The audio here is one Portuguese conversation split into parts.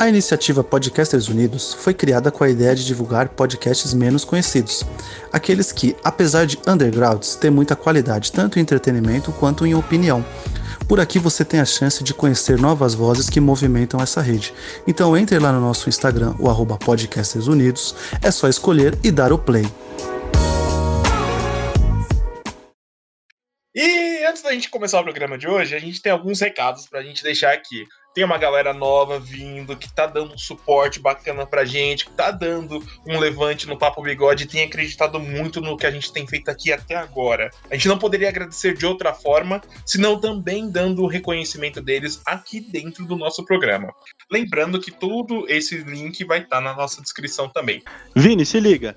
A iniciativa Podcasters Unidos foi criada com a ideia de divulgar podcasts menos conhecidos, aqueles que, apesar de undergrounds, têm muita qualidade tanto em entretenimento quanto em opinião. Por aqui você tem a chance de conhecer novas vozes que movimentam essa rede. Então entre lá no nosso Instagram, o arroba Podcasters Unidos, é só escolher e dar o play. E antes da gente começar o programa de hoje, a gente tem alguns recados pra gente deixar aqui. Tem uma galera nova vindo, que tá dando um suporte bacana pra gente, que tá dando um levante no Papo Bigode, tem acreditado muito no que a gente tem feito aqui até agora. A gente não poderia agradecer de outra forma, senão também dando o reconhecimento deles aqui dentro do nosso programa. Lembrando que todo esse link vai estar tá na nossa descrição também. Vini, se liga.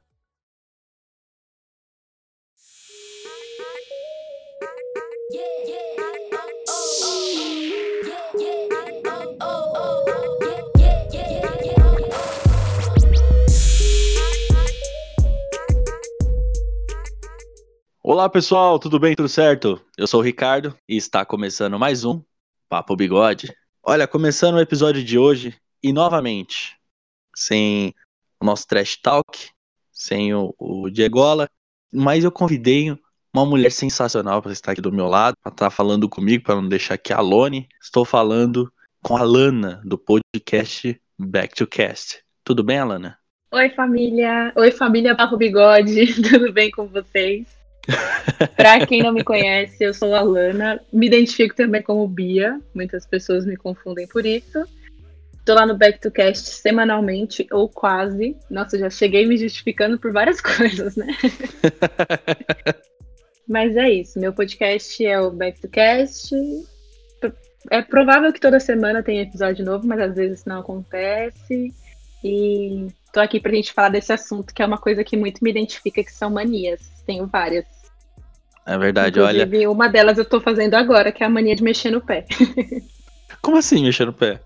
Olá pessoal, tudo bem? Tudo certo? Eu sou o Ricardo e está começando mais um Papo Bigode. Olha, começando o episódio de hoje e novamente, sem o nosso trash talk, sem o, o Diegola, mas eu convidei uma mulher sensacional para estar aqui do meu lado, para estar falando comigo, para não deixar aqui a Lone. Estou falando com a Lana, do podcast Back to Cast. Tudo bem, Alana? Oi, família. Oi, família Papo Bigode. Tudo bem com vocês? Para quem não me conhece, eu sou a Lana. Me identifico também como Bia. Muitas pessoas me confundem por isso. Tô lá no Back to Cast semanalmente, ou quase. Nossa, já cheguei me justificando por várias coisas, né? Mas é isso. Meu podcast é o Back to Cast. É provável que toda semana tenha episódio novo, mas às vezes não acontece. E tô aqui pra gente falar desse assunto, que é uma coisa que muito me identifica, que são manias tenho várias. É verdade, Inclusive, olha. Uma delas eu tô fazendo agora, que é a mania de mexer no pé. Como assim mexer no pé?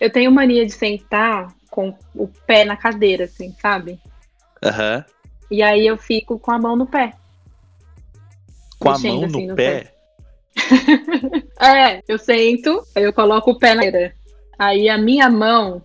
Eu tenho mania de sentar com o pé na cadeira, assim, sabe? Aham. Uhum. E aí eu fico com a mão no pé. Com a mão assim, no, no, pé? pé. é, eu sento, aí eu coloco o pé na cadeira. Aí a minha mão,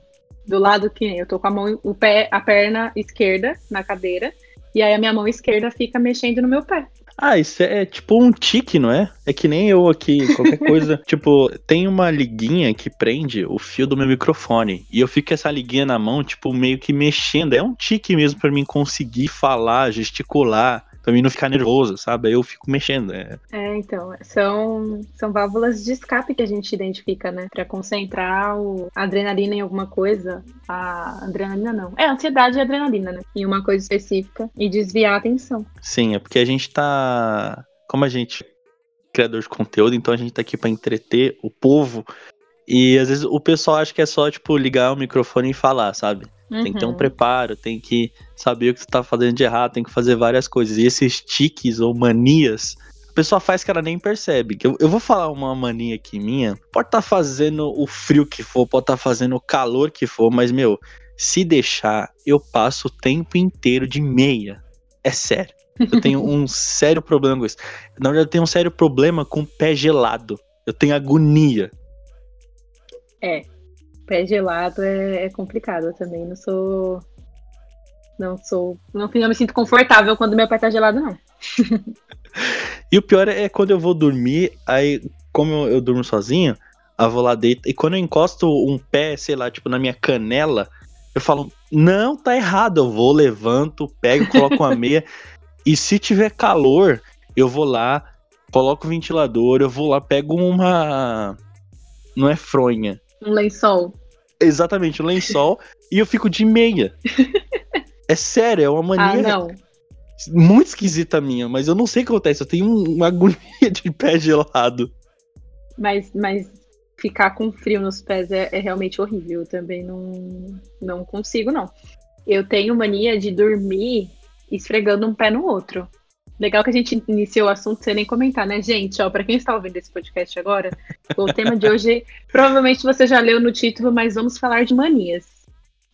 do lado que eu tô com a mão, o pé, a perna esquerda na cadeira, e aí a minha mão esquerda fica mexendo no meu pé. Ah, isso é tipo um tique, não é? É que nem eu aqui, qualquer coisa. tipo, tem uma liguinha que prende o fio do meu microfone. E eu fico com essa liguinha na mão, tipo, meio que mexendo. É um tique mesmo para mim conseguir falar, gesticular pra mim não ficar nervoso, sabe? Aí eu fico mexendo. É, é então, são, são válvulas de escape que a gente identifica, né? Pra concentrar o, a adrenalina em alguma coisa. A adrenalina não. É, ansiedade e adrenalina, né? Em uma coisa específica e desviar a atenção. Sim, é porque a gente tá. Como a gente é criador de conteúdo, então a gente tá aqui para entreter o povo. E às vezes o pessoal acha que é só, tipo, ligar o microfone e falar, sabe? Uhum. Tem que ter um uhum. preparo, tem que saber o que você tá fazendo de errado, tem que fazer várias coisas. E esses tiques ou manias A pessoa faz que ela nem percebe. Eu, eu vou falar uma mania aqui minha. Pode estar tá fazendo o frio que for, pode estar tá fazendo o calor que for, mas, meu, se deixar, eu passo o tempo inteiro de meia. É sério. Eu tenho um sério problema com isso. Na verdade, eu tenho um sério problema com pé gelado. Eu tenho agonia. É. Pé gelado é, é complicado. Eu também não sou. Não sou. Não, não me sinto confortável quando meu pé tá gelado, não. e o pior é quando eu vou dormir, aí, como eu, eu durmo sozinho, eu vou lá dentro. E quando eu encosto um pé, sei lá, tipo, na minha canela, eu falo, não, tá errado. Eu vou, levanto, pego, coloco uma meia. e se tiver calor, eu vou lá, coloco o ventilador, eu vou lá, pego uma. Não é fronha. Um lençol. Exatamente, um lençol. e eu fico de meia. É sério, é uma mania. Ah, não. Muito esquisita minha, mas eu não sei o que acontece. Eu tenho uma agonia de pé gelado. Mas, mas ficar com frio nos pés é, é realmente horrível. Eu também não, não consigo, não. Eu tenho mania de dormir esfregando um pé no outro. Legal que a gente iniciou o assunto sem nem comentar, né, gente? Ó, para quem está ouvindo esse podcast agora, o tema de hoje, provavelmente você já leu no título, mas vamos falar de manias.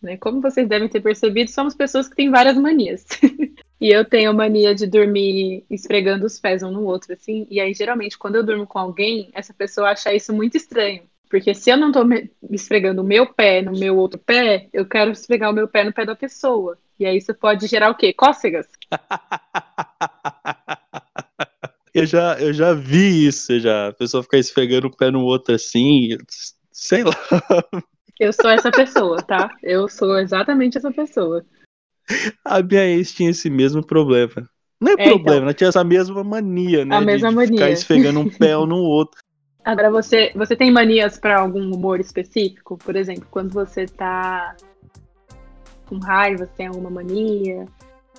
Né? Como vocês devem ter percebido, somos pessoas que têm várias manias. e eu tenho mania de dormir esfregando os pés um no outro, assim. E aí, geralmente, quando eu durmo com alguém, essa pessoa acha isso muito estranho. Porque se eu não tô me esfregando o meu pé no meu outro pé, eu quero esfregar o meu pé no pé da pessoa. E aí isso pode gerar o quê? Cócegas. eu, já, eu já vi isso, já. A pessoa ficar esfregando o pé no outro assim, sei lá. Eu sou essa pessoa, tá? Eu sou exatamente essa pessoa. A minha ex tinha esse mesmo problema. Não é, é problema, então, ela tinha essa mesma mania, né? A mesma de, mania. ficar esfregando um pé no outro. Agora, você, você tem manias para algum humor específico? Por exemplo, quando você tá com raiva, você tem alguma mania?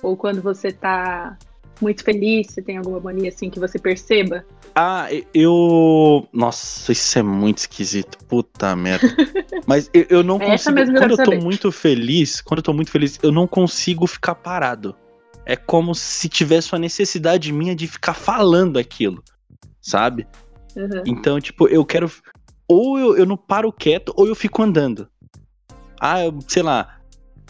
Ou quando você tá muito feliz, você tem alguma mania assim que você perceba? Ah, eu. Nossa, isso é muito esquisito. Puta merda. Mas eu, eu não é consigo. Quando eu tô saber. muito feliz, quando eu tô muito feliz, eu não consigo ficar parado. É como se tivesse uma necessidade minha de ficar falando aquilo, sabe? Uhum. Então, tipo, eu quero. Ou eu, eu não paro quieto, ou eu fico andando. Ah, eu, sei lá,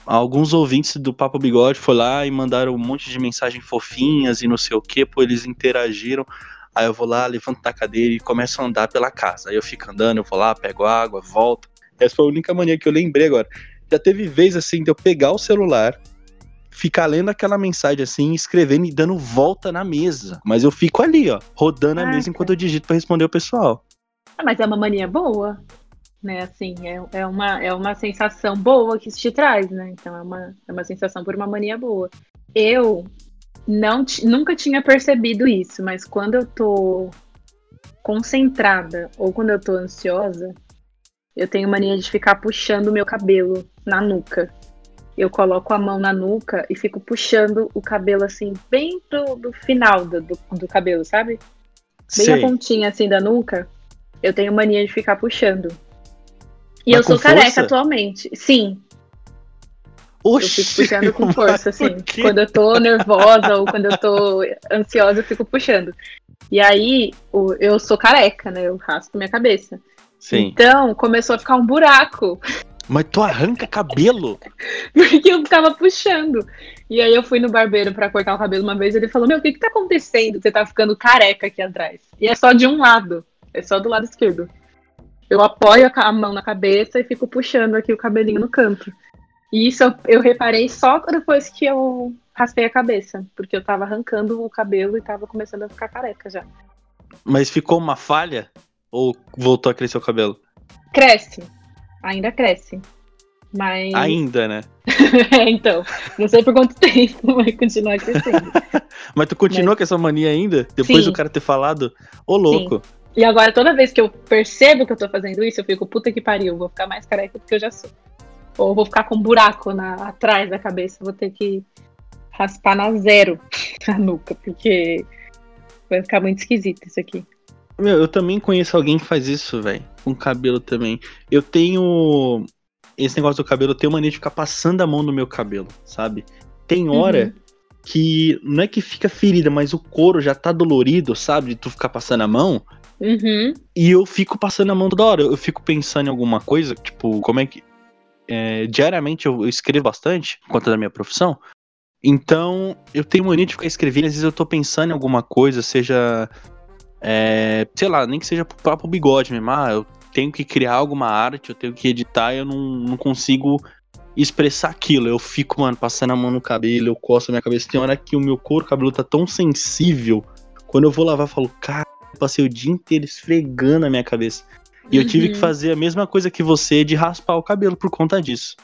alguns ouvintes do Papo Bigode foram lá e mandaram um monte de mensagens fofinhas e não sei o que, pô, eles interagiram. Aí eu vou lá, levanto da cadeira e começo a andar pela casa. Aí eu fico andando, eu vou lá, pego água, volto. Essa foi a única mania que eu lembrei agora. Já teve vez assim de eu pegar o celular, ficar lendo aquela mensagem assim, escrevendo e dando volta na mesa. Mas eu fico ali, ó, rodando a mesa enquanto eu digito para responder o pessoal. Ah, mas é uma mania boa né? Assim, é, é, uma, é uma sensação boa que isso te traz, né? Então é uma, é uma sensação por uma mania boa. Eu não nunca tinha percebido isso, mas quando eu tô concentrada ou quando eu tô ansiosa, eu tenho mania de ficar puxando o meu cabelo na nuca. Eu coloco a mão na nuca e fico puxando o cabelo assim, bem pro, do final do, do, do cabelo, sabe? Bem Sei. a pontinha assim da nuca. Eu tenho mania de ficar puxando. E Mas eu sou careca força? atualmente. Sim. Oxi, eu fico puxando com força, assim. Quando eu tô nervosa ou quando eu tô ansiosa, eu fico puxando. E aí, eu sou careca, né? Eu raspo minha cabeça. Sim. Então, começou a ficar um buraco. Mas tu arranca cabelo? Porque eu tava puxando. E aí eu fui no barbeiro para cortar o cabelo uma vez e ele falou: Meu, o que que tá acontecendo? Você tá ficando careca aqui atrás. E é só de um lado. É só do lado esquerdo. Eu apoio a mão na cabeça e fico puxando aqui o cabelinho no canto. E isso eu, eu reparei só depois que eu raspei a cabeça, porque eu tava arrancando o cabelo e tava começando a ficar careca já. Mas ficou uma falha? Ou voltou a crescer o cabelo? Cresce. Ainda cresce. Mas. Ainda, né? é, então. Não sei por quanto tempo vai continuar crescendo. Mas tu continua Mas... com essa mania ainda? Depois Sim. do cara ter falado? Ô, louco. Sim. E agora, toda vez que eu percebo que eu tô fazendo isso, eu fico, puta que pariu, vou ficar mais careca do que eu já sou. Ou vou ficar com um buraco na, atrás da cabeça, vou ter que raspar na zero a nuca, porque vai ficar muito esquisito isso aqui. Meu, eu também conheço alguém que faz isso, velho. Com cabelo também. Eu tenho. Esse negócio do cabelo, eu tenho mania de ficar passando a mão no meu cabelo, sabe? Tem hora uhum. que não é que fica ferida, mas o couro já tá dolorido, sabe? De tu ficar passando a mão. Uhum. E eu fico passando a mão toda hora. Eu fico pensando em alguma coisa, tipo, como é que. é, diariamente eu, escrevo bastante, por conta da minha profissão. Então, eu tenho mania de ficar escrevendo, às vezes eu tô pensando em alguma coisa, seja. é, sei lá, nem que seja pro próprio bigode mesmo. Ah, eu tenho que criar alguma arte, eu tenho que editar, eu não, não consigo expressar aquilo. Eu fico, mano, passando a mão no cabelo, eu coço a minha cabeça. Tem hora que o meu couro cabelo tá tão sensível. Quando eu vou lavar, eu falo, cara, passei o dia inteiro esfregando a minha cabeça. E eu tive Uhum. que fazer a mesma coisa que você de raspar o cabelo por conta disso.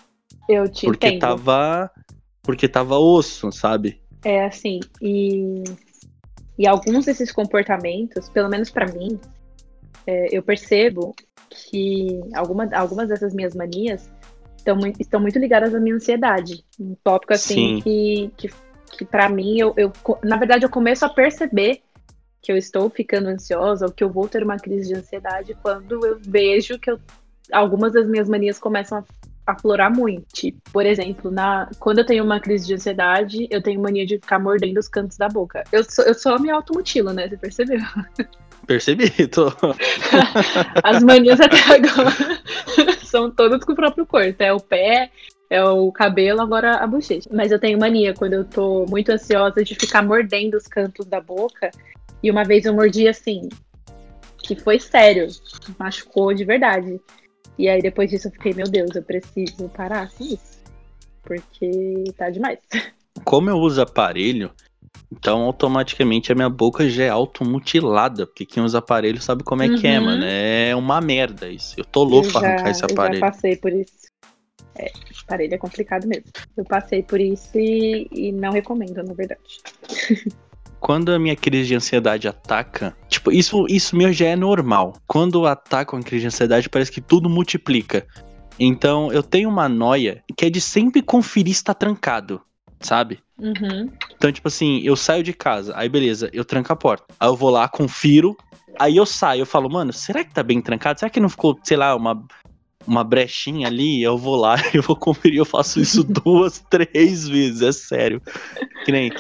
Eu te porque entendo. tava. Porque tava osso, sabe? É assim, e, e alguns desses comportamentos, pelo menos pra mim, é, eu percebo que alguma, algumas dessas minhas manias estão muito, estão muito ligadas à minha ansiedade. Um tópico assim Sim. que, que, que para mim, eu, eu, na verdade, eu começo a perceber que eu estou ficando ansiosa ou que eu vou ter uma crise de ansiedade quando eu vejo que eu, algumas das minhas manias começam a aflorar muito. Por exemplo, na, quando eu tenho uma crise de ansiedade, eu tenho mania de ficar mordendo os cantos da boca. Eu só, eu só me automutilo, né? Você percebeu? Percebi, tô. As manias até agora são todas com o próprio corpo. É o pé, é o cabelo, agora a bochecha. Mas eu tenho mania quando eu tô muito ansiosa de ficar mordendo os cantos da boca. E uma vez eu mordi assim, que foi sério, machucou de verdade. E aí depois disso eu fiquei, meu Deus, eu preciso parar com isso. Porque tá demais. Como eu uso aparelho, então automaticamente a minha boca já é automutilada. Porque quem usa aparelho sabe como é que é, Uhum. mano. É uma merda isso. Eu tô louco pra arrancar esse eu já aparelho. passei por isso. É, aparelho é complicado mesmo. Eu passei por isso e, e não recomendo, na verdade. Quando a minha crise de ansiedade ataca, tipo, isso, isso meu já é normal. Quando ataca uma crise de ansiedade, parece que tudo multiplica. Então, eu tenho uma noia que é de sempre conferir se tá trancado, sabe? Uhum. Então, tipo assim, eu saio de casa, aí beleza, eu tranco a porta. Aí eu vou lá, confiro, aí eu saio, eu falo, mano, será que tá bem trancado? Será que não ficou, sei lá, uma, uma brechinha ali? Eu vou lá, eu vou conferir, eu faço isso duas, três vezes, é sério. Que nem.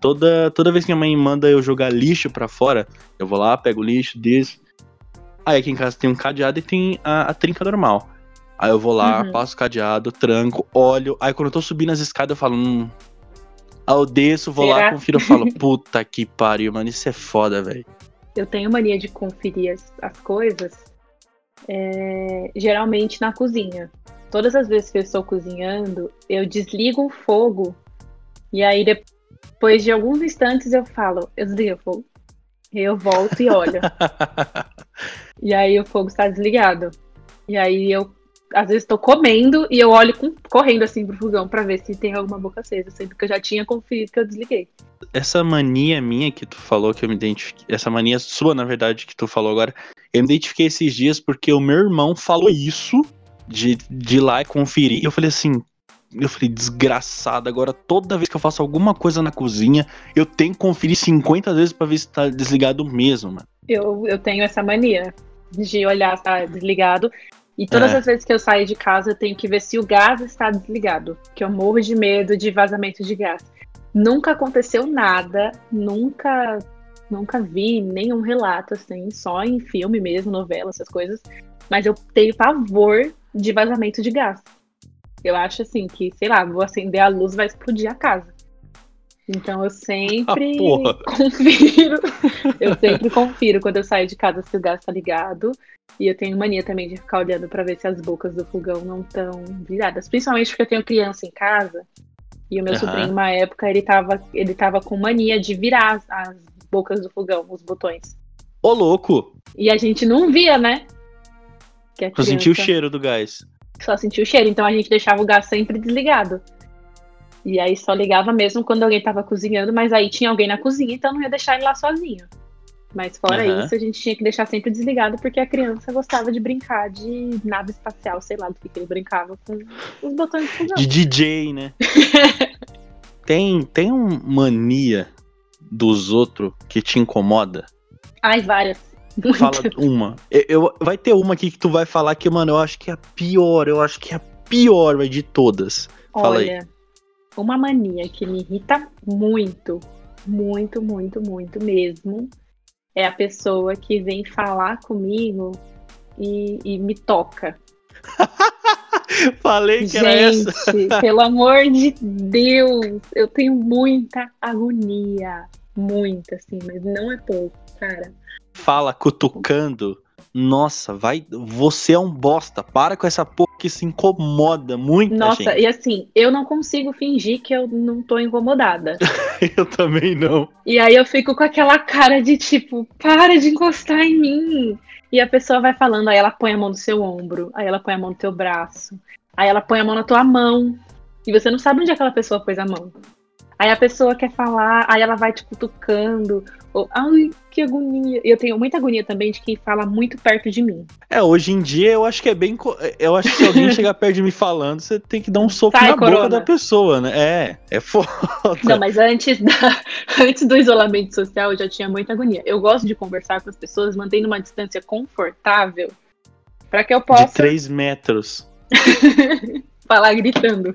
Toda, toda vez que minha mãe manda eu jogar lixo pra fora, eu vou lá, pego o lixo, desço. Aí aqui em casa tem um cadeado e tem a, a trinca normal. Aí eu vou lá, Uhum. passo o cadeado, tranco, olho. Aí quando eu tô subindo as escadas, eu falo, hum. Aí eu desço, vou lá, Será? confiro, eu falo, puta que pariu, mano, isso é foda, velho. Eu tenho mania de conferir as, as coisas, é, geralmente na cozinha. Todas as vezes que eu estou cozinhando, eu desligo o fogo e aí depois de alguns instantes eu falo, eu desligo o fogo. E eu volto e olho. e aí o fogo está desligado. E aí eu às vezes estou comendo e eu olho com- correndo assim pro fogão pra ver se tem alguma boca acesa, sendo que eu já tinha conferido que eu desliguei. Essa mania minha que tu falou que eu me identifiquei. Essa mania sua, na verdade, que tu falou agora. Eu me identifiquei esses dias porque o meu irmão falou isso de, de ir lá e conferir. E eu falei assim. Eu falei, desgraçado, agora toda vez que eu faço alguma coisa na cozinha, eu tenho que conferir 50 vezes pra ver se tá desligado mesmo, mano. Eu, eu tenho essa mania de olhar se tá desligado. E todas É. as vezes que eu saio de casa, eu tenho que ver se o gás está desligado. Que eu morro de medo de vazamento de gás. Nunca aconteceu nada, nunca nunca vi nenhum relato assim, só em filme mesmo, novela, essas coisas. Mas eu tenho pavor de vazamento de gás. Eu acho assim que, sei lá, vou acender a luz vai explodir a casa. Então eu sempre Ah, confiro. Eu sempre confiro quando eu saio de casa se o gás tá ligado. E eu tenho mania também de ficar olhando pra ver se as bocas do fogão não estão viradas. Principalmente porque eu tenho criança em casa. E o meu Aham. sobrinho, uma época, ele tava, ele tava com mania de virar as, as bocas do fogão, os botões. Ô, louco! E a gente não via, né? Que a Eu senti o criança cheiro do gás. Só sentia o cheiro. Então a gente deixava o gás sempre desligado. E aí só ligava mesmo quando alguém tava cozinhando, mas aí tinha alguém na cozinha, então não ia deixar ele lá sozinho. Mas fora Aham. isso, a gente tinha que deixar sempre desligado, porque a criança gostava de brincar de nave espacial, sei lá do que, que ele brincava com os botões do fogão. De DJ, né? tem, tem um mania dos outros que te incomoda? Ai, várias. Fala uma. Eu, eu- vai ter uma aqui que tu vai falar que, mano, eu acho que é a pior, eu acho que é a pior véi, de todas. Fala aí. Uma mania que me irrita muito, muito, muito, muito mesmo, é a pessoa que vem falar comigo e, e me toca. Falei que era Gente, essa. pelo amor de Deus, eu tenho muita agonia. Muita, assim, mas não é pouco, cara. Fala cutucando. Nossa, vai. Você é um bosta. Para com essa porra que se incomoda muito, Nossa, gente. e assim, eu não consigo fingir que eu não tô incomodada. Eu também não. E aí eu fico com aquela cara de tipo, para de encostar em mim. E a pessoa vai falando, aí ela põe a mão no seu ombro, aí ela põe a mão no teu braço, aí ela põe a mão na tua mão. E você não sabe onde aquela pessoa pôs a mão. Aí a pessoa quer falar, aí ela vai te cutucando. Ou, ai, que agonia. Eu tenho muita agonia também de quem fala muito perto de mim. É, hoje em dia eu acho que é bem. co- Eu acho que se alguém chegar perto de mim falando, você tem que dar um soco Sai, na boca corona. da pessoa, né? É, é foda. Não, mas antes, da- antes do isolamento social eu já tinha muita agonia. Eu gosto de conversar com as pessoas, mantendo uma distância confortável, para que eu De possa 3 metros. falar gritando.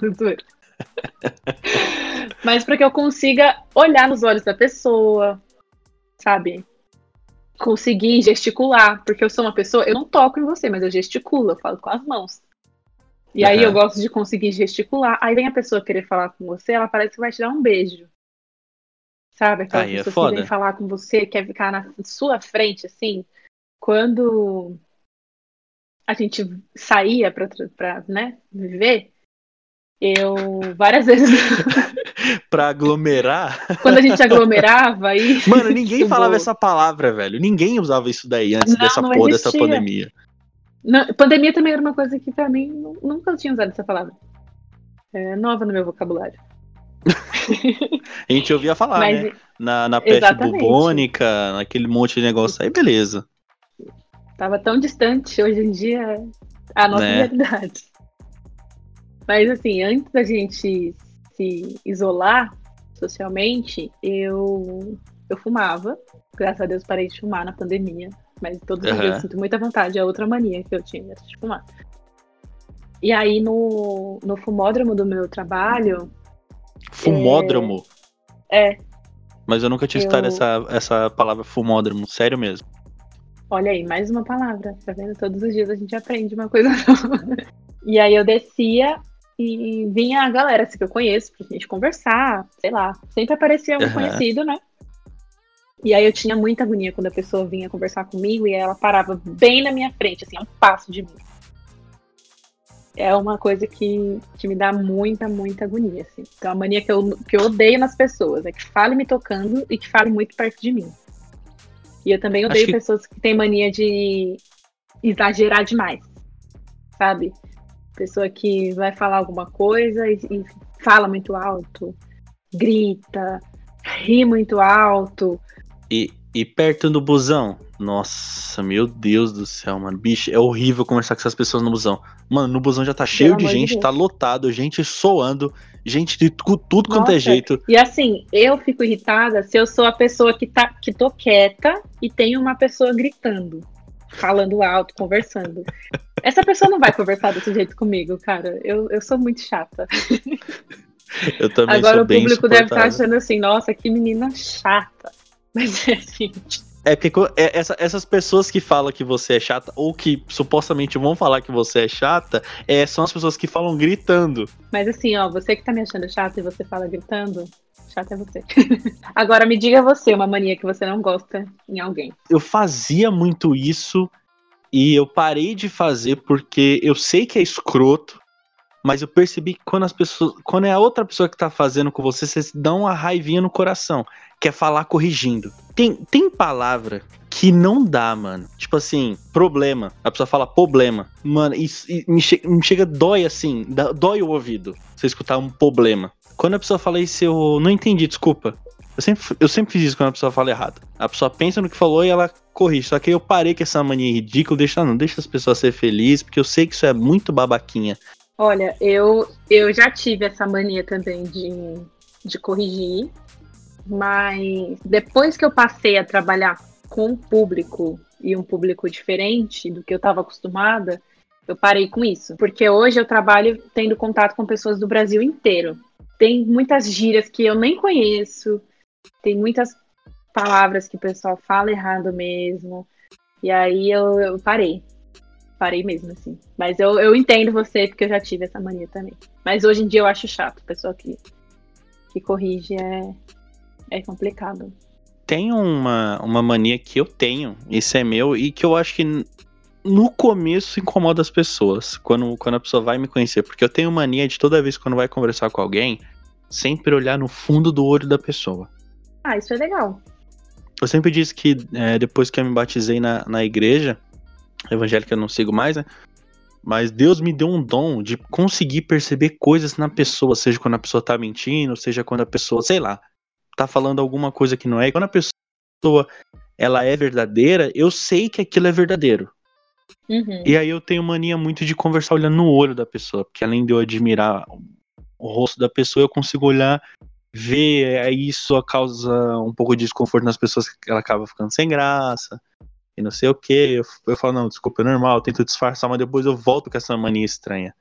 Mas para que eu consiga olhar nos olhos da pessoa, sabe? Conseguir gesticular, porque eu sou uma pessoa, eu não toco em você, mas eu gesticulo, eu falo com as mãos. E aí Aham. eu gosto de conseguir gesticular. Aí vem a pessoa querer falar com você, ela parece que vai te dar um beijo. Sabe? Aquela Aí é pessoa foda. que vem falar com você, quer ficar na sua frente, assim. Quando a gente saía pra, pra né, viver, eu várias vezes, Pra aglomerar. quando a gente aglomerava aí. Mano, ninguém falava essa palavra, velho. Ninguém usava isso daí antes Não, dessa não porra dessa pandemia. Não, pandemia também era uma coisa que pra mim nu- nunca eu tinha usado essa palavra. É nova no meu vocabulário. A gente ouvia falar, Mas né? Na, na peste Exatamente. bubônica, naquele monte de negócio aí, beleza. tava tão distante, hoje em dia a nossa Né? realidade. Mas assim, antes da gente se isolar socialmente, eu, eu fumava. Graças a Deus parei de fumar na pandemia. Mas todos os Aham. dias eu sinto muita vontade. É outra mania que eu tinha de fumar. E aí no, no fumódromo do meu trabalho, Fumódromo. é, Mas eu nunca tinha escutado Eu- essa, essa palavra fumódromo, sério mesmo. Olha aí, mais uma palavra, tá vendo? Todos os dias a gente aprende uma coisa nova. E aí eu descia e vinha a galera assim, que eu conheço pra gente conversar, sei lá. Sempre aparecia um Aham. conhecido, né? E aí eu tinha muita agonia quando a pessoa vinha conversar comigo e ela parava bem na minha frente, assim, a um passo de mim. É uma coisa que, que me dá muita, muita agonia, assim. Então a mania que eu, que eu odeio nas pessoas é que fale me tocando e que fale muito perto de mim. E eu também odeio que- pessoas que têm mania de exagerar demais, sabe? Pessoa que vai falar alguma coisa e, e fala muito alto, grita, ri muito alto. E, e perto do busão? Nossa, meu Deus do céu, mano. Bicho, é horrível conversar com essas pessoas no busão. Mano, no busão já tá cheio de de gente, Deus. tá lotado, gente soando, gente de tu- tudo quanto é Nossa, jeito. E assim, eu fico irritada se eu sou a pessoa que, tá, que tô quieta e tem uma pessoa gritando, falando alto, conversando. Essa pessoa não vai conversar desse jeito comigo, cara. Eu, eu sou muito chata. Eu também Agora sou o público deve estar insuportável. achando assim, nossa, que menina chata. Mas é assim, É porque é, essa- essas pessoas que falam que você é chata, ou que supostamente vão falar que você é chata, é, são as pessoas que falam gritando. Mas assim, ó, você que tá me achando chata e você fala gritando, chata é você. Agora me diga você uma mania que você não gosta em alguém. eu fazia muito isso e eu parei de fazer porque eu sei que é escroto, mas eu percebi que quando as pessoas, quando é a outra pessoa que tá fazendo com você, você dá uma raivinha no coração, que é falar corrigindo. Tem, tem palavra que não dá, mano. Tipo assim, problema. A pessoa fala problema. Mano, me, che- me chega, dói assim, dói o ouvido. Você escutar um problema. Quando a pessoa fala isso, eu não entendi, desculpa. Eu sempre, eu sempre fiz isso quando a pessoa fala errado. A pessoa pensa no que falou e ela corrige. Só que eu parei com essa mania ridícula, deixa, não, deixa as pessoas ser felizes, porque eu sei que isso é muito babaquinha. Olha, eu, eu já tive essa mania também de, de corrigir, mas depois que eu passei a trabalhar com um público e um público diferente do que eu estava acostumada, eu parei com isso. Porque hoje eu trabalho tendo contato com pessoas do Brasil inteiro. tem muitas gírias que eu nem conheço, tem muitas palavras que o pessoal fala errado mesmo. E aí eu, eu parei. Parei mesmo, assim. Mas eu, eu entendo você, porque eu já tive essa mania também. Mas hoje em dia eu acho chato. Pessoa que, que corrige é, é complicado. Tem uma, uma mania que eu tenho, isso é meu, e que eu acho que no começo incomoda as pessoas, quando, quando a pessoa vai me conhecer. Porque eu tenho mania de toda vez quando vai conversar com alguém, sempre olhar no fundo do olho da pessoa. Ah, isso é legal. Eu sempre disse que é, depois que eu me batizei na, na igreja, evangélica eu não sigo mais, né? Mas Deus me deu um dom de conseguir perceber coisas na pessoa, seja quando a pessoa tá mentindo, seja quando a pessoa, sei lá, tá falando alguma coisa que não é. Quando a pessoa ela é verdadeira, eu sei que aquilo é verdadeiro. Uhum. E aí eu tenho mania muito de conversar olhando no olho da pessoa, porque além de eu admirar o rosto da pessoa, eu consigo olhar, ver, aí isso causa um pouco de desconforto nas pessoas que ela acaba ficando sem graça, e não sei o que. Eu, eu falo, não, desculpa, é normal, eu tento disfarçar, mas depois eu volto com essa mania estranha.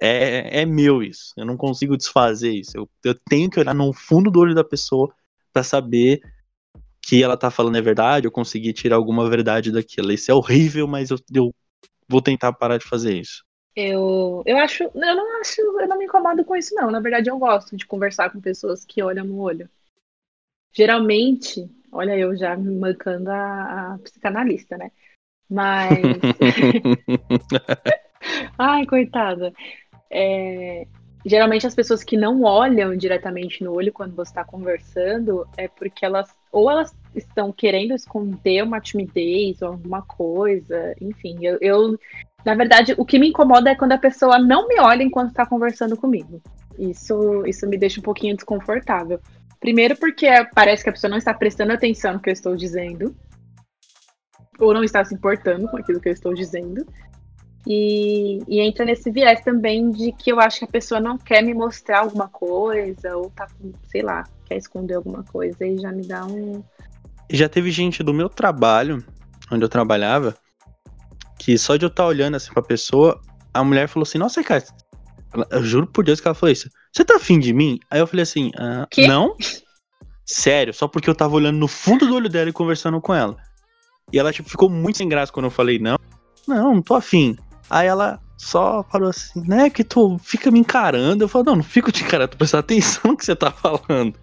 É, é meu isso, eu não consigo desfazer isso. Eu, eu tenho que olhar no fundo do olho da pessoa para saber que ela tá falando é verdade, eu consegui tirar alguma verdade daquilo. Isso é horrível, mas eu, eu vou tentar parar de fazer isso. Eu, eu acho, eu não acho, eu não me incomodo com isso não. Na verdade, eu gosto de conversar com pessoas que olham no olho. Geralmente, olha eu já me mancando a, a psicanalista, né? Mas Ai, coitada. É, geralmente as pessoas que não olham diretamente no olho quando você está conversando é porque elas ou elas estão querendo esconder uma timidez ou alguma coisa, enfim. Eu, eu na verdade, o que me incomoda é quando a pessoa não me olha enquanto está conversando comigo. Isso, isso me deixa um pouquinho desconfortável. Primeiro porque parece que a pessoa não está prestando atenção no que eu estou dizendo. Ou não está se importando com aquilo que eu estou dizendo. E, e, entra nesse viés também de que eu acho que a pessoa não quer me mostrar alguma coisa, ou tá, sei lá, quer esconder alguma coisa e já me dá um. Já teve gente do meu trabalho, onde eu trabalhava, que só de eu estar tá olhando assim pra pessoa, a mulher falou assim: Nossa, cara, eu juro por Deus que ela falou isso. Você tá afim de mim? Aí eu falei assim: ah, Não? Sério, só porque eu tava olhando no fundo do olho dela e conversando com ela. E ela, tipo, ficou muito sem graça quando eu falei: Não, não, não tô afim. Aí ela só falou assim, né, que tu fica me encarando. Eu falo, não, não fico te encarando, tu presta atenção no que você tá falando.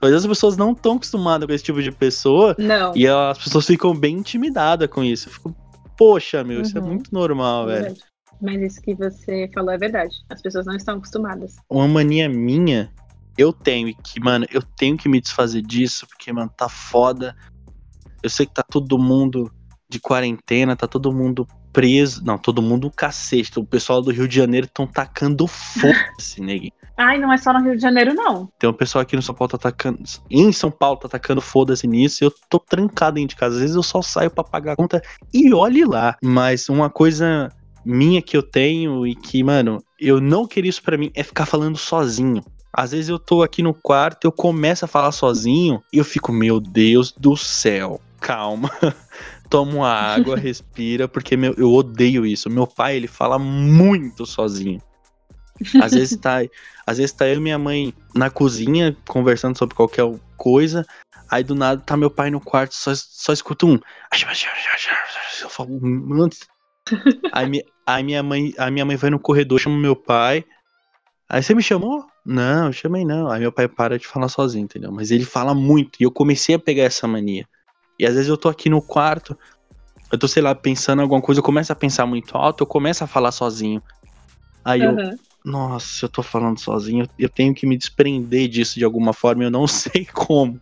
Mas as pessoas não estão acostumadas com esse tipo de pessoa. Não. E as pessoas ficam bem intimidadas com isso. Eu fico, poxa, meu, uhum. isso é uhum. muito normal, é velho. Mas isso que você falou é verdade. As pessoas não estão acostumadas. Uma mania minha, eu tenho, que, mano, eu tenho que me desfazer disso, porque, mano, tá foda. Eu sei que tá todo mundo de quarentena, tá todo mundo preso. Não, todo mundo cacete. O pessoal do Rio de Janeiro estão tacando foda-se, neguinho. Ai, não é só no Rio de Janeiro, não. Tem um pessoal aqui no São Paulo tá atacando. Em São Paulo tá atacando foda-se nisso. Eu tô trancado dentro de casa. Às vezes eu só saio para pagar a conta e olhe lá. Mas uma coisa minha que eu tenho e que, mano, eu não queria isso para mim é ficar falando sozinho. Às vezes eu tô aqui no quarto, eu começo a falar sozinho e eu fico, meu Deus do céu, calma. toma uma água, respira, porque meu, eu odeio isso. Meu pai, ele fala muito sozinho. Às vezes tá, às vezes tá eu e minha mãe na cozinha conversando sobre qualquer coisa, aí do nada tá meu pai no quarto, só, só escuta um. Eu falo, aí, aí minha mãe, a minha mãe vai no corredor, chama meu pai. Aí você me chamou? Não, eu chamei não. Aí meu pai para de falar sozinho, entendeu? Mas ele fala muito e eu comecei a pegar essa mania. E às vezes eu tô aqui no quarto, eu tô, sei lá, pensando em alguma coisa, eu começo a pensar muito alto, eu começo a falar sozinho. Aí uhum. eu, nossa, eu tô falando sozinho, eu tenho que me desprender disso de alguma forma, eu não sei como.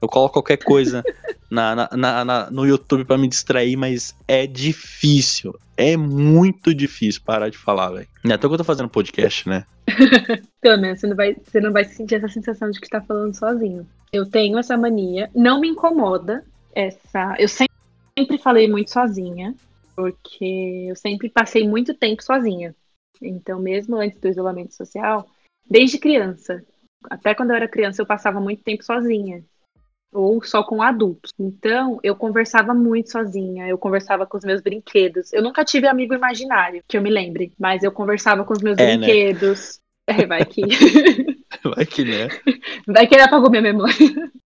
Eu coloco qualquer coisa na, na, na, na, no YouTube para me distrair, mas é difícil. É muito difícil parar de falar, velho. Até que eu tô fazendo podcast, né? Pelo menos você não, vai, você não vai sentir essa sensação de que tá falando sozinho. Eu tenho essa mania, não me incomoda, essa. Eu sempre falei muito sozinha, porque eu sempre passei muito tempo sozinha. Então, mesmo antes do isolamento social, desde criança, até quando eu era criança, eu passava muito tempo sozinha. Ou só com adultos. Então, eu conversava muito sozinha, eu conversava com os meus brinquedos. Eu nunca tive amigo imaginário, que eu me lembre, mas eu conversava com os meus é, né? brinquedos. Né? É, vai que. Vai que né? Vai que ele apagou minha memória.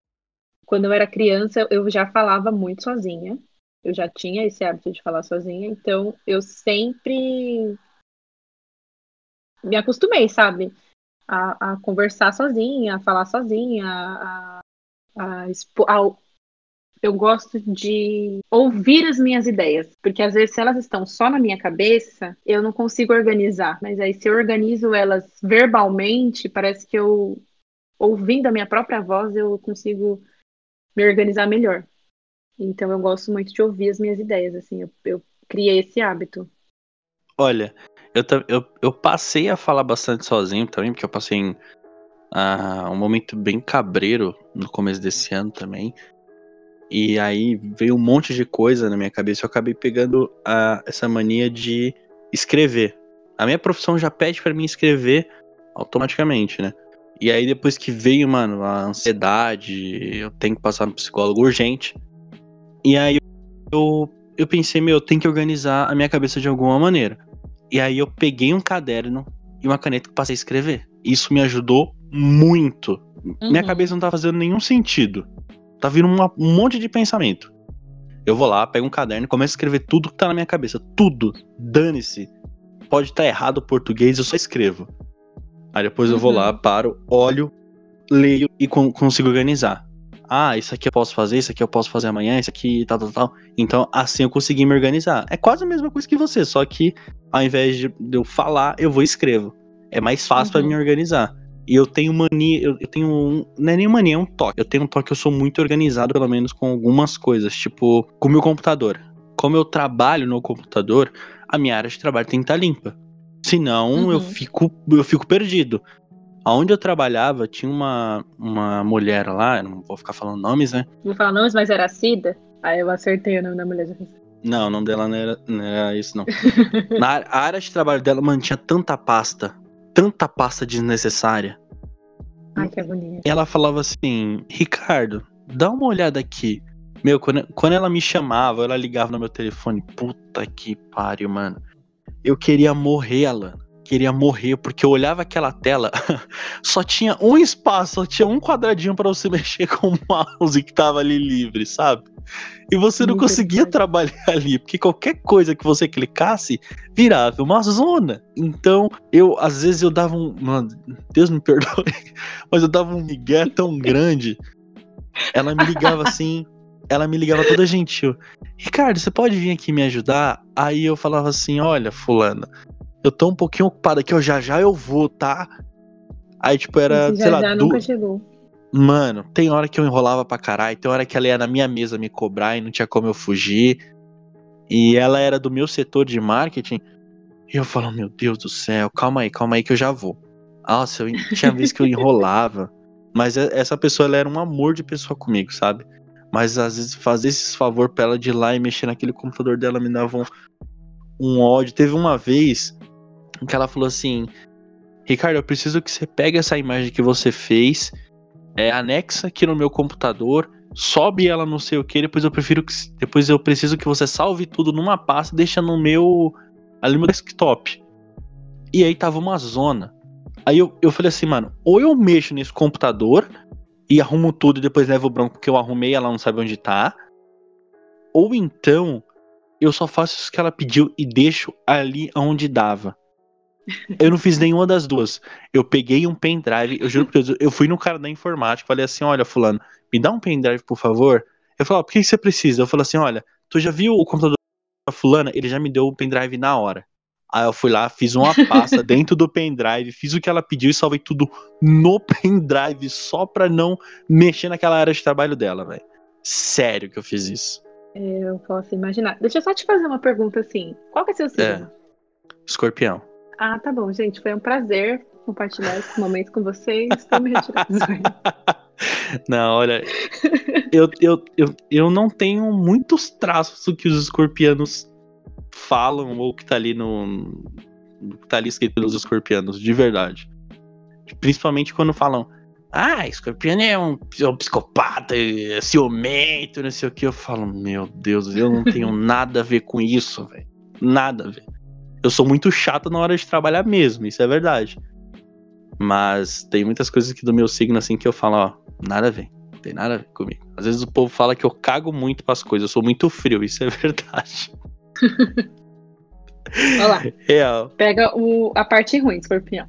Quando eu era criança, eu já falava muito sozinha. Eu já tinha esse hábito de falar sozinha, então eu sempre me acostumei, sabe? A, a conversar sozinha, a falar sozinha, a, a, a, eu gosto de ouvir as minhas ideias, porque às vezes se elas estão só na minha cabeça, eu não consigo organizar, mas aí se eu organizo elas verbalmente, parece que eu ouvindo a minha própria voz, eu consigo me organizar melhor. Então eu gosto muito de ouvir as minhas ideias, assim, eu, eu criei esse hábito. Olha, eu, eu, eu passei a falar bastante sozinho também, porque eu passei em uh, um momento bem cabreiro no começo desse ano também. E aí veio um monte de coisa na minha cabeça. Eu acabei pegando uh, essa mania de escrever. A minha profissão já pede para mim escrever automaticamente, né? E aí depois que veio, mano, a ansiedade, eu tenho que passar no psicólogo urgente. E aí eu, eu pensei, meu, eu tenho que organizar a minha cabeça de alguma maneira. E aí eu peguei um caderno e uma caneta e passei a escrever. Isso me ajudou muito. Uhum. Minha cabeça não tá fazendo nenhum sentido. Tá vindo uma, um monte de pensamento. Eu vou lá, pego um caderno e começo a escrever tudo que tá na minha cabeça. Tudo. Dane-se. Pode estar tá errado o português, eu só escrevo. Aí depois uhum. eu vou lá, uhum. paro, olho, leio e con consigo organizar. Ah, isso aqui eu posso fazer, isso aqui eu posso fazer amanhã, isso aqui tal, tal, tal. Então, assim eu consegui me organizar. É quase a mesma coisa que você, só que ao invés de eu falar, eu vou e escrevo. É mais fácil uhum. para me organizar. E eu tenho mania, eu, eu, tenho um, não é nem mania, é um toque. Eu tenho um toque, eu sou muito organizado, pelo menos com algumas coisas, tipo, com o meu computador. Como eu trabalho no computador, a minha área de trabalho tem que estar tá limpa. Senão uhum. eu fico eu fico perdido. Aonde eu trabalhava, tinha uma, uma mulher lá, não vou ficar falando nomes, né? Não vou falar nomes, mas era Cida? Aí eu acertei o nome da mulher. Não, o nome dela não era, não era isso, não. Na a área de trabalho dela mantinha tanta pasta, tanta pasta desnecessária. Ai, que bonito. E ela falava assim, Ricardo, dá uma olhada aqui. Meu, quando, quando ela me chamava, ela ligava no meu telefone. Puta que pariu, mano eu queria morrer, Alan. Queria morrer, porque eu olhava aquela tela, só tinha um espaço, só tinha um quadradinho para você mexer com o mouse que tava ali livre, sabe? E você não conseguia trabalhar ali, porque qualquer coisa que você clicasse virava uma zona. Então, eu, às vezes, eu dava um. Mano, Deus me perdoe, mas eu dava um migué tão grande. Ela me ligava assim, ela me ligava toda gentil. Ricardo, você pode vir aqui me ajudar? Aí eu falava assim: olha, fulana, eu tô um pouquinho ocupado aqui, ó, já já eu vou, tá? Aí, tipo, era, Esse sei lá. Já du... nunca chegou. Mano, tem hora que eu enrolava pra caralho, tem hora que ela ia na minha mesa me cobrar e não tinha como eu fugir. E ela era do meu setor de marketing. E eu falo, meu Deus do céu, calma aí, calma aí que eu já vou. Nossa, eu tinha vez que eu enrolava. Mas essa pessoa, ela era um amor de pessoa comigo, sabe? Mas às vezes fazer esse favor pra ela de ir lá e mexer naquele computador dela me dava um, um ódio. Teve uma vez que ela falou assim: Ricardo, eu preciso que você pegue essa imagem que você fez, é, anexa aqui no meu computador, sobe ela não sei o que, depois eu prefiro que. Depois eu preciso que você salve tudo numa pasta e deixa no meu. ali no meu desktop. E aí tava uma zona. Aí eu, eu falei assim, mano, ou eu mexo nesse computador e arrumo tudo e depois levo o bronco porque eu arrumei ela não sabe onde tá. Ou então eu só faço isso que ela pediu e deixo ali onde dava. Eu não fiz nenhuma das duas. Eu peguei um pendrive, eu juro por Deus, eu fui no cara da informática, falei assim: olha, Fulano, me dá um pendrive, por favor. Eu falei, ah, por que você precisa? Eu falei assim: olha, tu já viu o computador da Fulana? Ele já me deu o pendrive na hora. Aí eu fui lá, fiz uma pasta dentro do pendrive, fiz o que ela pediu e salvei tudo no pendrive só pra não mexer naquela área de trabalho dela, velho. Sério que eu fiz isso. É, eu posso imaginar. Deixa eu só te fazer uma pergunta assim. Qual que é seu signo? É. Escorpião. Ah, tá bom, gente. Foi um prazer compartilhar esse momento com vocês. Estou me retirando. não, olha, eu, eu, eu, eu não tenho muitos traços do que os escorpianos falam ou que tá ali no. que tá ali escrito pelos escorpianos, de verdade. Principalmente quando falam. Ah, escorpião é um, é um psicopata, é ciumento, não sei o que. Eu falo, meu Deus, eu não tenho nada a ver com isso, velho. Nada a ver. Eu sou muito chato na hora de trabalhar mesmo, isso é verdade. Mas tem muitas coisas que do meu signo, assim, que eu falo, ó, nada a ver. Tem nada a ver comigo. Às vezes o povo fala que eu cago muito pras coisas, eu sou muito frio, isso é verdade. Olha lá. Real. Pega o, a parte ruim de escorpião.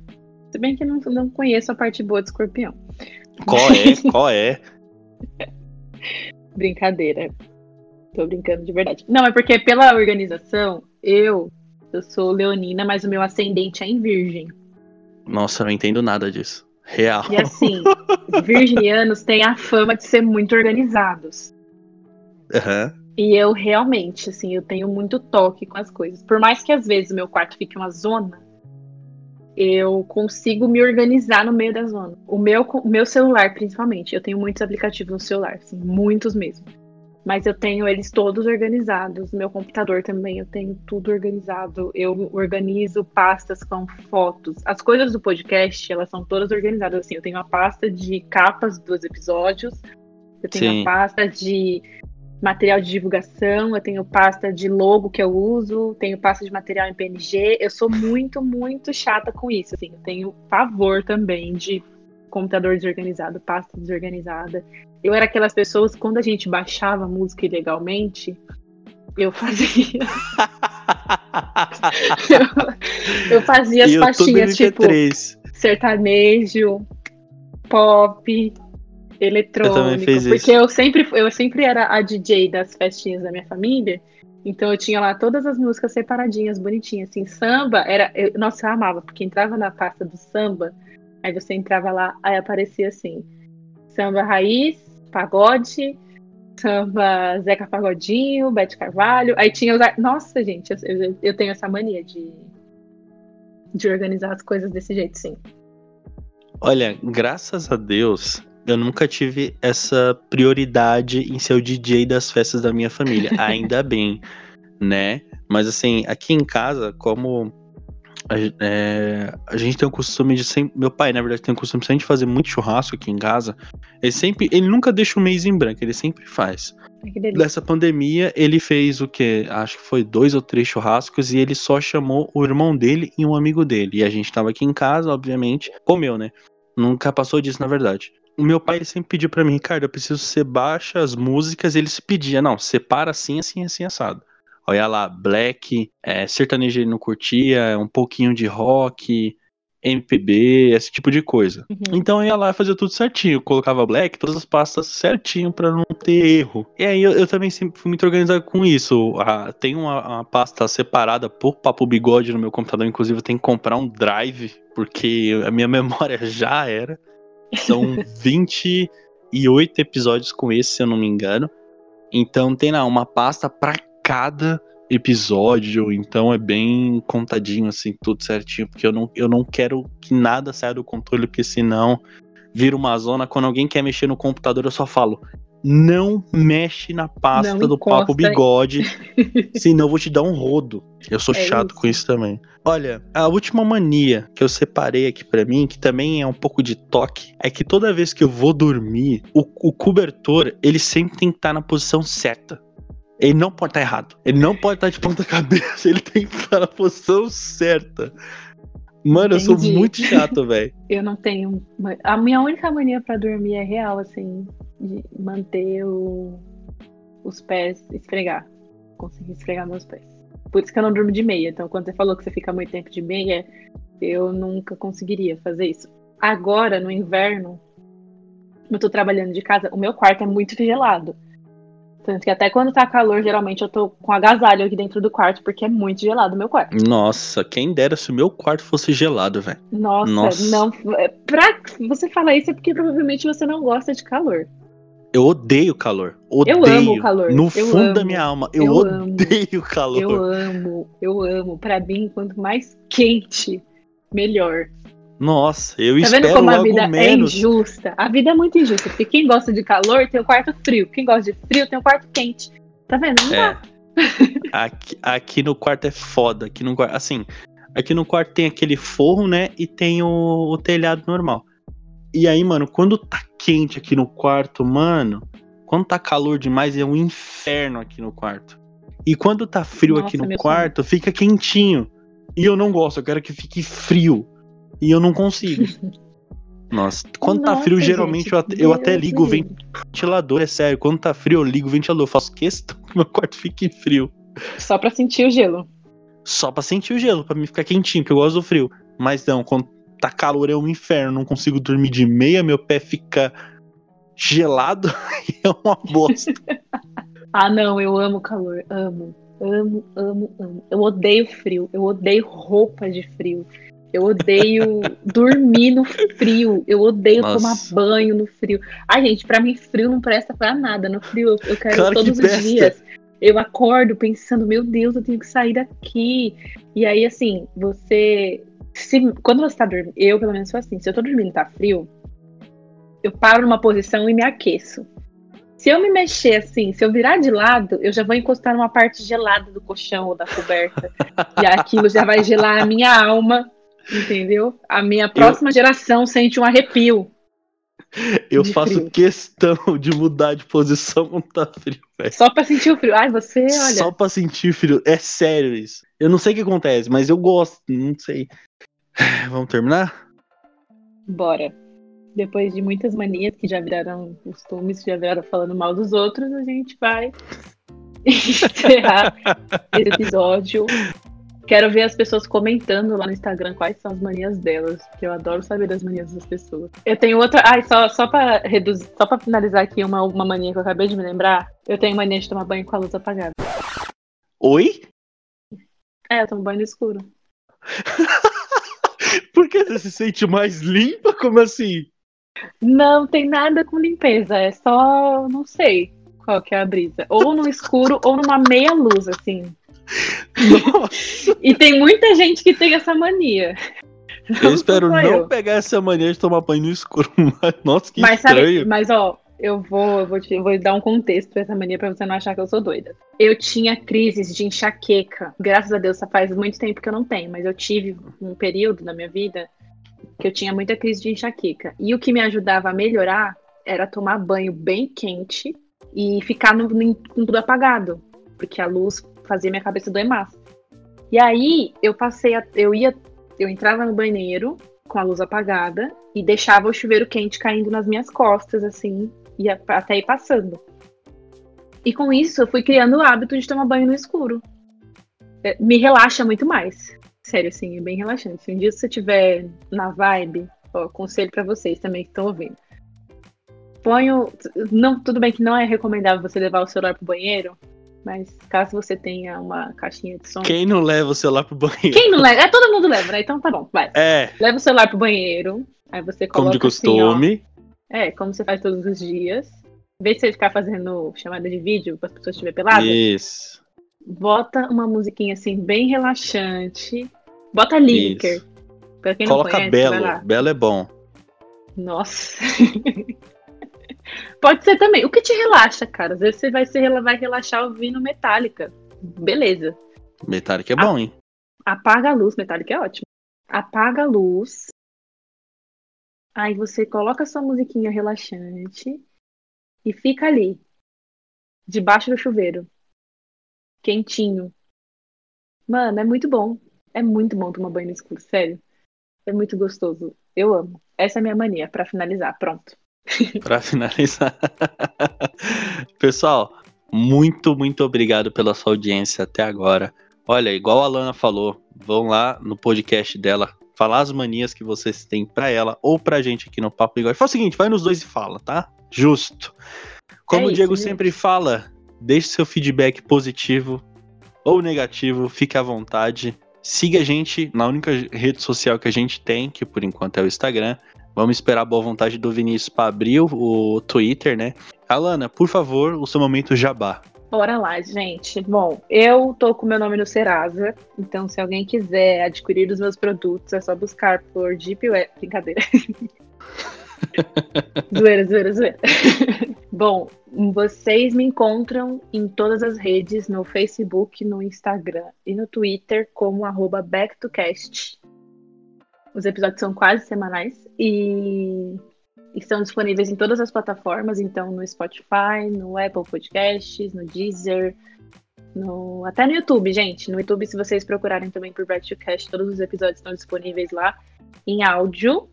Se bem que eu não, não conheço a parte boa de escorpião. Qual é? Qual é? Brincadeira. Tô brincando de verdade. Não, é porque pela organização, eu, eu sou leonina, mas o meu ascendente é em virgem. Nossa, eu não entendo nada disso. Real. E assim, os virginianos têm a fama de ser muito organizados. Aham. E eu realmente, assim, eu tenho muito toque com as coisas. Por mais que às vezes o meu quarto fique uma zona, eu consigo me organizar no meio da zona. O meu, o meu celular, principalmente, eu tenho muitos aplicativos no celular, assim, muitos mesmo. Mas eu tenho eles todos organizados. Meu computador também, eu tenho tudo organizado. Eu organizo pastas com fotos. As coisas do podcast, elas são todas organizadas. Assim, eu tenho a pasta de capas dos episódios. Eu tenho Sim. a pasta de material de divulgação, eu tenho pasta de logo que eu uso, tenho pasta de material em PNG. Eu sou muito, muito chata com isso. Assim, eu tenho pavor também de computador desorganizado, pasta desorganizada. Eu era aquelas pessoas, quando a gente baixava música ilegalmente, eu fazia, eu, eu fazia as pastinhas tipo MP3. sertanejo, pop, eletrônico, isso. porque eu sempre eu sempre era a DJ das festinhas da minha família. Então eu tinha lá todas as músicas separadinhas, bonitinhas, assim, samba era, eu, nossa, eu amava, porque entrava na pasta do samba, aí você entrava lá, aí aparecia assim, samba raiz, pagode, samba Zeca Pagodinho, Bete Carvalho, aí tinha os, nossa, gente, eu, eu, eu tenho essa mania de de organizar as coisas desse jeito, sim. Olha, graças a Deus, eu nunca tive essa prioridade em ser o DJ das festas da minha família. Ainda bem, né? Mas assim, aqui em casa, como a, é, a gente tem o costume de sempre. Meu pai, na verdade, tem o costume de sempre fazer muito churrasco aqui em casa. Ele sempre. Ele nunca deixa o mês em branco, ele sempre faz. Que. Dessa pandemia, ele fez o quê? Acho que foi dois ou três churrascos e ele só chamou o irmão dele e um amigo dele. E a gente tava aqui em casa, obviamente, comeu, né? Nunca passou disso, na verdade. O meu pai sempre pediu pra mim, Ricardo, eu preciso que você baixa as músicas. Ele se pedia, não, separa assim, assim, assim, assado. Olha lá, black, é, sertanejo ele não curtia, um pouquinho de rock, MPB, esse tipo de coisa. Uhum. Então eu ia lá e fazia tudo certinho. Colocava black, todas as pastas certinho pra não ter erro. E aí eu, eu também sempre fui muito organizado com isso. Ah, tem uma, uma pasta separada por papo bigode no meu computador. Inclusive eu tenho que comprar um drive, porque a minha memória já era. São 28 episódios com esse, se eu não me engano. Então tem lá uma pasta pra cada episódio, então é bem contadinho assim, tudo certinho, porque eu não, eu não quero que nada saia do controle, porque senão vira uma zona. Quando alguém quer mexer no computador, eu só falo: não mexe na pasta Não do papo bigode, senão eu vou te dar um rodo. Eu sou É chato isso. com isso também. Olha, a última mania que eu separei aqui pra mim, que também é um pouco de toque, é que toda vez que eu vou dormir, o, o cobertor, ele sempre tem que estar na posição certa. Ele não pode estar errado. Ele não pode estar de ponta cabeça. Ele tem que estar na posição certa. Mano, eu sou Entendi. muito chato, velho. Eu não tenho. A minha única mania pra dormir é real, assim, de manter o- os pés, esfregar. Conseguir esfregar meus pés. Por isso que eu não durmo de meia. Então, quando você falou que você fica muito tempo de meia, eu nunca conseguiria fazer isso. Agora, no inverno, eu tô trabalhando de casa, o meu quarto é muito gelado. Tanto que até quando tá calor, geralmente eu tô com agasalho aqui dentro do quarto, porque é muito gelado o meu quarto. Nossa, quem dera se o meu quarto fosse gelado, velho. Nossa, Nossa. não. é, Pra você falar isso é porque provavelmente você não gosta de calor. Eu odeio calor. Odeio. amo o calor, No eu fundo da amo, minha alma. Eu, eu odeio calor. Eu amo, eu amo. Pra mim, quanto mais quente, melhor. Nossa, eu Tá espero vendo como a vida é menos. injusta? A vida é muito injusta. Porque quem gosta de calor tem o quarto frio. Quem gosta de frio tem o quarto quente. Tá vendo? Não É. dá. Aqui, aqui no quarto é foda. Aqui no quarto, assim, aqui no quarto tem aquele forro, né? E tem o, o telhado normal. E aí, mano, quando tá quente aqui no quarto, mano, quando tá calor demais é um inferno aqui no quarto. E quando tá frio Nossa, aqui no quarto, fica quentinho. E eu não gosto, eu quero que fique frio. E eu não consigo. Nossa, quando tá Nossa, frio, gente, geralmente eu até, eu até Deus ligo o ventilador, é sério. Quando tá frio, eu ligo o ventilador. Eu faço questão que meu quarto fique frio. Só pra sentir o gelo. Só pra sentir o gelo, pra mim ficar quentinho, porque eu gosto do frio. Mas não, quando tá calor é um inferno. Não consigo dormir de meia, meu pé fica gelado e é uma bosta. Ah, não, eu amo calor. Amo, amo, amo, amo. Eu odeio frio. Eu odeio roupa de frio. Eu odeio dormir no frio. Eu odeio Nossa. tomar banho no frio. Ai, gente, pra mim frio não presta pra nada. No frio eu, eu quero Claro que todos os presta. dias. Eu acordo pensando, meu Deus, eu tenho que sair daqui. E aí, assim, você. Se, quando você tá dormindo, eu pelo menos sou assim, se eu tô dormindo e tá frio, eu paro numa posição e me aqueço. Se eu me mexer assim, se eu virar de lado, eu já vou encostar numa parte gelada do colchão ou da coberta. e aquilo já vai gelar a minha alma, entendeu? A minha próxima geração sente um arrepio. Eu faço frio. questão de mudar de posição quando tá frio, velho. Só pra sentir o frio. Ai, você, olha. Só pra sentir frio. É sério isso. Eu não sei o que acontece, mas eu gosto. Não sei. Vamos terminar? Bora. Depois de muitas manias que já viraram costumes, já viraram falando mal dos outros, a gente vai encerrar esse episódio. Quero ver as pessoas comentando lá no Instagram quais são as manias delas, que eu adoro saber das manias das pessoas. Eu tenho outra. Ai, só, só pra reduzir, só pra finalizar aqui uma, uma mania que eu acabei de me lembrar. Eu tenho mania de tomar banho com a luz apagada. Oi? É, eu tomo banho no escuro. Por que você se sente mais limpa? Como assim? Não tem nada com limpeza, é só. não sei qual que é a brisa. Ou no escuro ou numa meia luz, assim. Nossa, E tem muita gente que tem essa mania. eu espero não eu. pegar essa mania de tomar banho no escuro. Mas, nossa, que Mas sabe, estranho. mas ó, eu vou, eu vou, te, eu vou dar um contexto pra essa mania pra você não achar que eu sou doida. Eu tinha crises de enxaqueca. Graças a Deus, faz muito tempo que eu não tenho, mas eu tive um período na minha vida que eu tinha muita crise de enxaqueca. E o que me ajudava a melhorar era tomar banho bem quente e ficar no, no- com tudo apagado, porque a luz fazia minha cabeça doer mais. E aí eu passei a, eu ia, eu entrava no banheiro com a luz apagada e deixava o chuveiro quente caindo nas minhas costas, assim, e até ir passando. E com isso eu fui criando o hábito de tomar banho no escuro. É, Me relaxa muito mais. Sério, assim, é bem relaxante. Se um dia você estiver na vibe, ó, conselho pra vocês também que estão ouvindo. Ponho. Não, tudo bem que não é recomendável você levar o celular pro banheiro, mas caso você tenha uma caixinha de som. Quem não leva o celular pro banheiro? Quem não leva? É, todo mundo leva, né? Então tá bom, vai. É, Leva o celular pro banheiro, aí você como coloca de assim, costume. é, como você faz todos os dias. Em vez de você ficar fazendo chamada de vídeo para as pessoas estiverem peladas, Isso. bota uma musiquinha assim, bem relaxante. Bota Lineker. Isso. Pra quem não Coloca conhece, Belo. Belo é bom. Nossa. Pode ser também. O que te relaxa, cara? Às vezes você vai, se, vai relaxar ouvindo Metallica. Beleza. Metallica é bom, hein? Apaga a luz. Metallica é ótimo. Apaga a luz. Aí você coloca sua musiquinha relaxante e fica ali, debaixo do chuveiro, quentinho. Mano, é muito bom. É muito bom tomar banho no escuro, sério. É muito gostoso. Eu amo. Essa é a minha mania, pra finalizar. Pronto. Pra finalizar. Pessoal, muito, muito obrigado pela sua audiência até agora. Olha, igual a Lana falou, vão lá no podcast dela, falar as manias que vocês têm pra ela ou pra gente aqui no Papo Bigode. Faz o seguinte, vai nos dois e fala, tá? Justo. Como É o isso, Diego gente. sempre fala, deixe seu feedback positivo ou negativo, fique à vontade. Siga a gente na única rede social que a gente tem, que por enquanto é o Instagram. Vamos esperar a boa vontade do Vinícius para abrir o, Twitter, né? Alana, por favor, o seu momento jabá. Bora lá, gente. Bom, eu tô com meu nome no Serasa, então se alguém quiser adquirir os meus produtos, é só buscar por Deep Web. Brincadeira. zoeira, zoeira, zoeira. Bom, vocês me encontram em todas as redes, no Facebook, no Instagram e no Twitter, como arroba BackToCast. Os episódios são quase semanais e estão disponíveis em todas as plataformas, então no Spotify, no Apple Podcasts, no Deezer, no... até no YouTube, gente. No YouTube, se vocês procurarem também por Back to Cast, todos os episódios estão disponíveis lá. em áudio,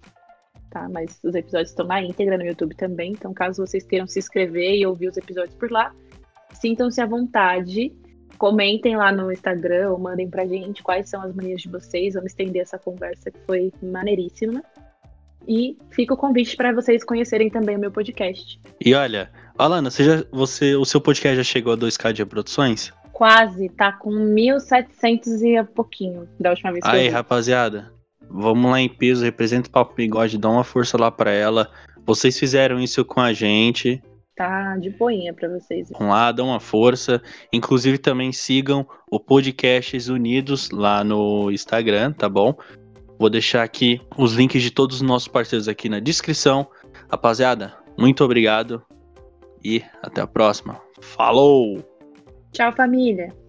tá? Mas os episódios estão na íntegra no YouTube também. Então, caso vocês queiram se inscrever e ouvir os episódios por lá, sintam-se à vontade. Comentem lá no Instagram ou mandem pra gente quais são as manias de vocês. Vamos estender essa conversa que foi maneiríssima. E fica o convite para vocês conhecerem também o meu podcast. E olha, Alana, você já, você, o seu podcast já chegou a 2K de reproduções? Quase, tá com 1.700 e pouquinho da última vez que Aí, eu vi. rapaziada, vamos lá em peso, representa o Papo Bigode, dá uma força lá pra ela. Vocês fizeram isso com a gente. Tá de boinha pra vocês. Vão lá, dão uma força. Inclusive também sigam o Podcasts Unidos lá no Instagram, tá bom? Vou deixar aqui os links de todos os nossos parceiros aqui na descrição. Rapaziada, muito obrigado e até a próxima. Falou! Tchau, família.